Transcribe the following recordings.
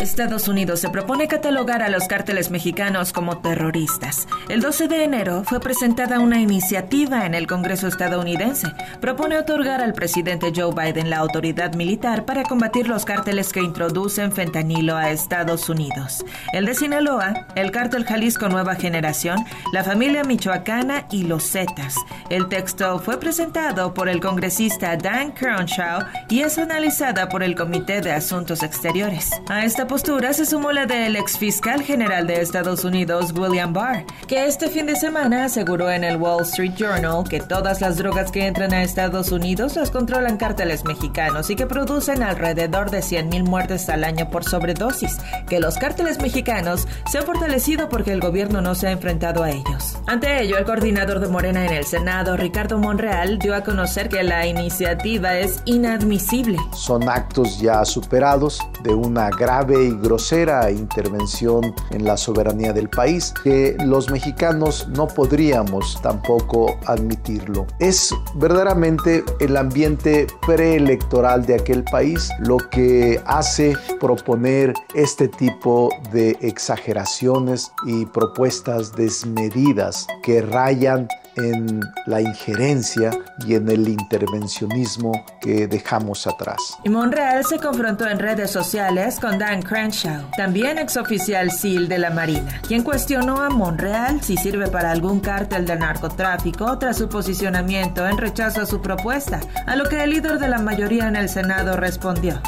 Estados Unidos se propone catalogar a los cárteles mexicanos como terroristas. El 12 de enero fue presentada una iniciativa en el Congreso estadounidense. Propone otorgar al presidente Joe Biden la autoridad militar para combatir los cárteles que introducen fentanilo a Estados Unidos. El de Sinaloa, el cártel Jalisco Nueva Generación, la familia michoacana y los Zetas. El texto fue presentado por el congresista Dan Crenshaw y es analizada por el Comité de Asuntos Exteriores. A esta postura se sumó la del ex fiscal general de Estados Unidos, William Barr, que este fin de semana aseguró en el Wall Street Journal que todas las drogas que entran a Estados Unidos las controlan cárteles mexicanos y que producen alrededor de 100.000 muertes al año por sobredosis, que los cárteles mexicanos se han fortalecido porque el gobierno no se ha enfrentado a ellos. Ante ello, el coordinador de Morena en el Senado, Ricardo Monreal, dio a conocer que la iniciativa es inadmisible. Son actos ya superados de una grave y grosera intervención en la soberanía del país que los mexicanos no podríamos tampoco admitirlo. Es verdaderamente el ambiente preelectoral de aquel país lo que hace proponer este tipo de exageraciones y propuestas desmedidas que rayan en la injerencia y en el intervencionismo que dejamos atrás. Monreal se confrontó en redes sociales con Dan Crenshaw, también exoficial SEAL de la Marina, quien cuestionó a Monreal si sirve para algún cártel del narcotráfico tras su posicionamiento en rechazo a su propuesta, a lo que el líder de la mayoría en el Senado respondió.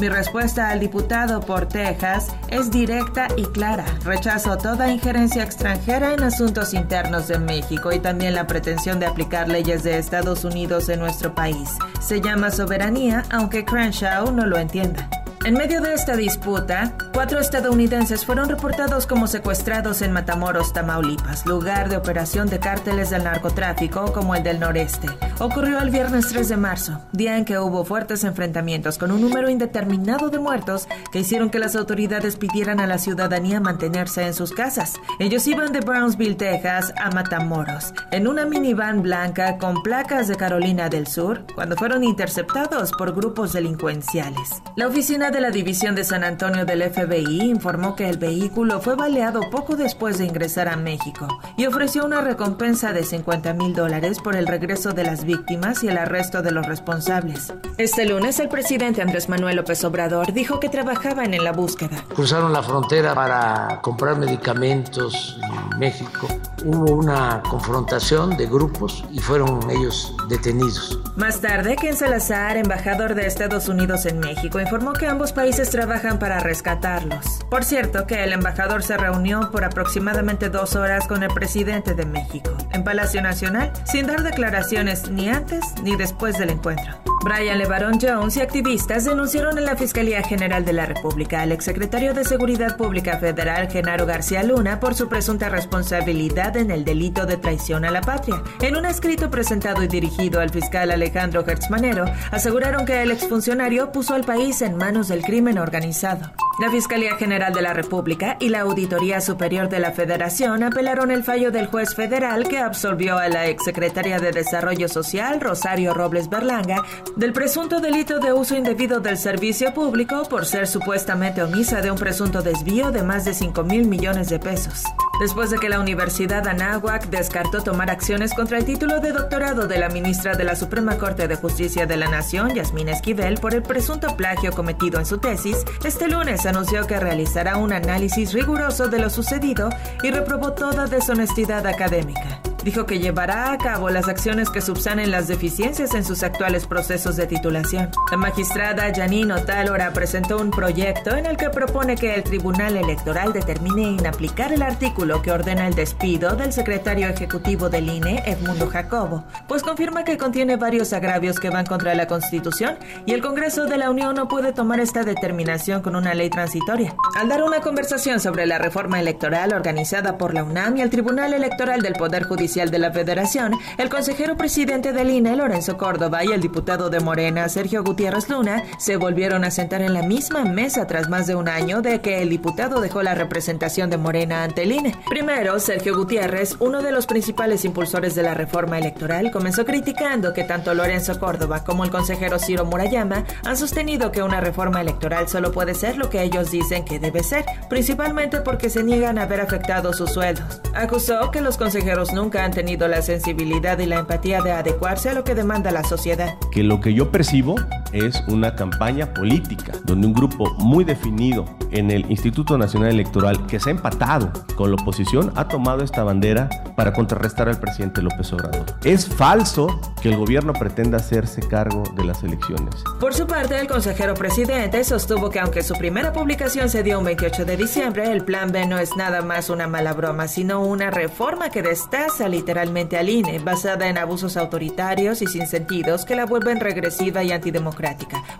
Mi respuesta al diputado por Texas es directa y clara. Rechazo toda injerencia extranjera en asuntos internos de México y también la pretensión de aplicar leyes de Estados Unidos en nuestro país. Se llama soberanía, aunque Crenshaw no lo entienda. En medio de esta disputa, cuatro estadounidenses fueron reportados como secuestrados en Matamoros, Tamaulipas, lugar de operación de cárteles del narcotráfico como el del noreste. Ocurrió el viernes 3 de marzo, día en que hubo fuertes enfrentamientos con un número indeterminado de muertos que hicieron que las autoridades pidieran a la ciudadanía mantenerse en sus casas. Ellos iban de Brownsville, Texas, a Matamoros, en una minivan blanca con placas de Carolina del Sur, cuando fueron interceptados por grupos delincuenciales. La oficina de la División de San Antonio del FBI informó que el vehículo fue baleado poco después de ingresar a México y ofreció una recompensa de 50 mil dólares por el regreso de las víctimas y el arresto de los responsables. Este lunes, el presidente Andrés Manuel López Obrador dijo que trabajaban en la búsqueda. Cruzaron la frontera para comprar medicamentos en México. Hubo una confrontación de grupos y fueron ellos detenidos. Más tarde, Ken Salazar, embajador de Estados Unidos en México, informó que ambos países trabajan para rescatarlos. Por cierto, que el embajador se reunió por aproximadamente dos horas con el presidente de México, en Palacio Nacional, sin dar declaraciones ni antes ni después del encuentro. Brian LeBaron Jones y activistas denunciaron en la Fiscalía General de la República al exsecretario de Seguridad Pública Federal Genaro García Luna por su presunta responsabilidad en el delito de traición a la patria. En un escrito presentado y dirigido al fiscal Alejandro Hertzmanero, aseguraron que el exfuncionario puso al país en manos del crimen organizado. La Fiscalía General de la República y la Auditoría Superior de la Federación apelaron el fallo del juez federal que absolvió a la exsecretaria de Desarrollo Social, Rosario Robles Berlanga, del presunto delito de uso indebido del servicio público por ser supuestamente omisa de un presunto desvío de más de 5 mil millones de pesos. Después de que la Universidad Anáhuac descartó tomar acciones contra el título de doctorado de la ministra de la Suprema Corte de Justicia de la Nación, Yasmín Esquivel, por el presunto plagio cometido en su tesis, este lunes anunció que realizará un análisis riguroso de lo sucedido y reprobó toda deshonestidad académica. Dijo que llevará a cabo las acciones que subsanen las deficiencias en sus actuales procesos de titulación. La magistrada Janine Otálora presentó un proyecto en el que propone que el Tribunal Electoral determine inaplicar el artículo que ordena el despido del secretario ejecutivo del INE, Edmundo Jacobo, pues confirma que contiene varios agravios que van contra la Constitución y el Congreso de la Unión no puede tomar esta determinación con una ley transitoria. Al dar una conversación sobre la reforma electoral organizada por la UNAM y el Tribunal Electoral del Poder Judicial, oficial de la Federación, el consejero presidente del INE, Lorenzo Córdoba, y el diputado de Morena, Sergio Gutiérrez Luna, se volvieron a sentar en la misma mesa tras más de un año de que el diputado dejó la representación de Morena ante el INE. Primero, Sergio Gutiérrez, uno de los principales impulsores de la reforma electoral, comenzó criticando que tanto Lorenzo Córdoba como el consejero Ciro Murayama han sostenido que una reforma electoral solo puede ser lo que ellos dicen que debe ser, principalmente porque se niegan a ver afectados sus sueldos. Acusó que los consejeros nunca han tenido la sensibilidad y la empatía de adecuarse a lo que demanda la sociedad. Que lo que yo percibo es una campaña política, donde un grupo muy definido en el Instituto Nacional Electoral, que se ha empatado con la oposición, ha tomado esta bandera para contrarrestar al presidente López Obrador. Es falso que el gobierno pretenda hacerse cargo de las elecciones. Por su parte, el consejero presidente sostuvo que aunque su primera publicación se dio un 28 de diciembre, el plan B no es nada más una mala broma, sino una reforma que destaza literalmente al INE, basada en abusos autoritarios y sin sentidos que la vuelven regresiva y antidemocrática,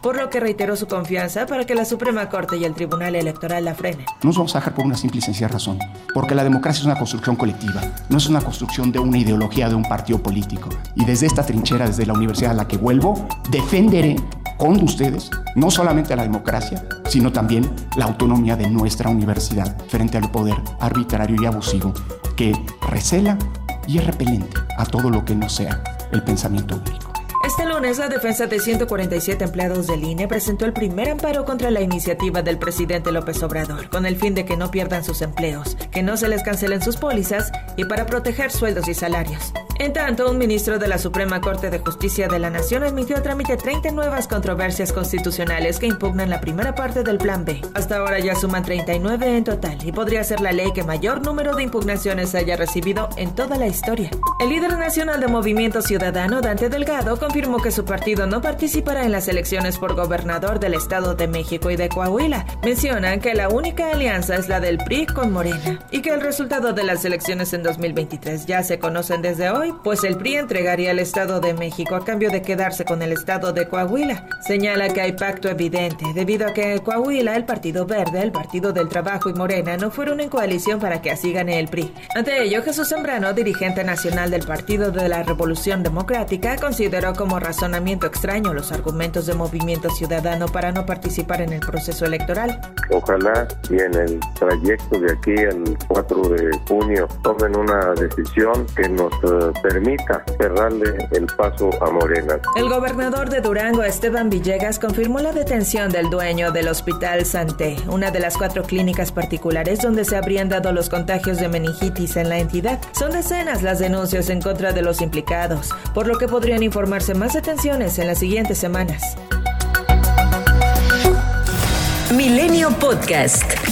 por lo que reiteró su confianza para que la Suprema Corte y el Tribunal Electoral la frenen. Nos vamos a dejar por una simple y sencilla razón, porque la democracia es una construcción colectiva, no es una construcción de una ideología de un partido político. Y desde esta trinchera, desde la universidad a la que vuelvo, defenderé con ustedes no solamente la democracia, sino también la autonomía de nuestra universidad frente al poder arbitrario y abusivo que recela y es repelente a todo lo que no sea el pensamiento único. Este lunes, la defensa de 147 empleados del INE presentó el primer amparo contra la iniciativa del presidente López Obrador, con el fin de que no pierdan sus empleos, que no se les cancelen sus pólizas y para proteger sueldos y salarios. En tanto, un ministro de la Suprema Corte de Justicia de la Nación admitió a trámite 30 nuevas controversias constitucionales que impugnan la primera parte del Plan B. Hasta ahora ya suman 39 en total y podría ser la ley que mayor número de impugnaciones haya recibido en toda la historia. El líder nacional de Movimiento Ciudadano, Dante Delgado, confirmó que su partido no participará en las elecciones por gobernador del Estado de México y de Coahuila. Mencionan que la única alianza es la del PRI con Morena y que el resultado de las elecciones en 2023 ya se conocen desde hoy pues el PRI entregaría el Estado de México a cambio de quedarse con el Estado de Coahuila. Señala que hay pacto evidente, debido a que en Coahuila el Partido Verde, el Partido del Trabajo y Morena no fueron en coalición para que así gane el PRI. Ante ello, Jesús Sembrano, dirigente nacional del Partido de la Revolución Democrática, consideró como razonamiento extraño los argumentos de Movimiento Ciudadano para no participar en el proceso electoral. Ojalá y en el trayecto de aquí al 4 de junio tomen una decisión que nos eh, permita cerrarle el paso a Morena. El gobernador de Durango, Esteban Villegas, confirmó la detención del dueño del Hospital Santé, una de las cuatro clínicas particulares donde se habrían dado los contagios de meningitis en la entidad. Son decenas las denuncias en contra de los implicados, por lo que podrían informarse más detenciones en las siguientes semanas. Milenio Podcast.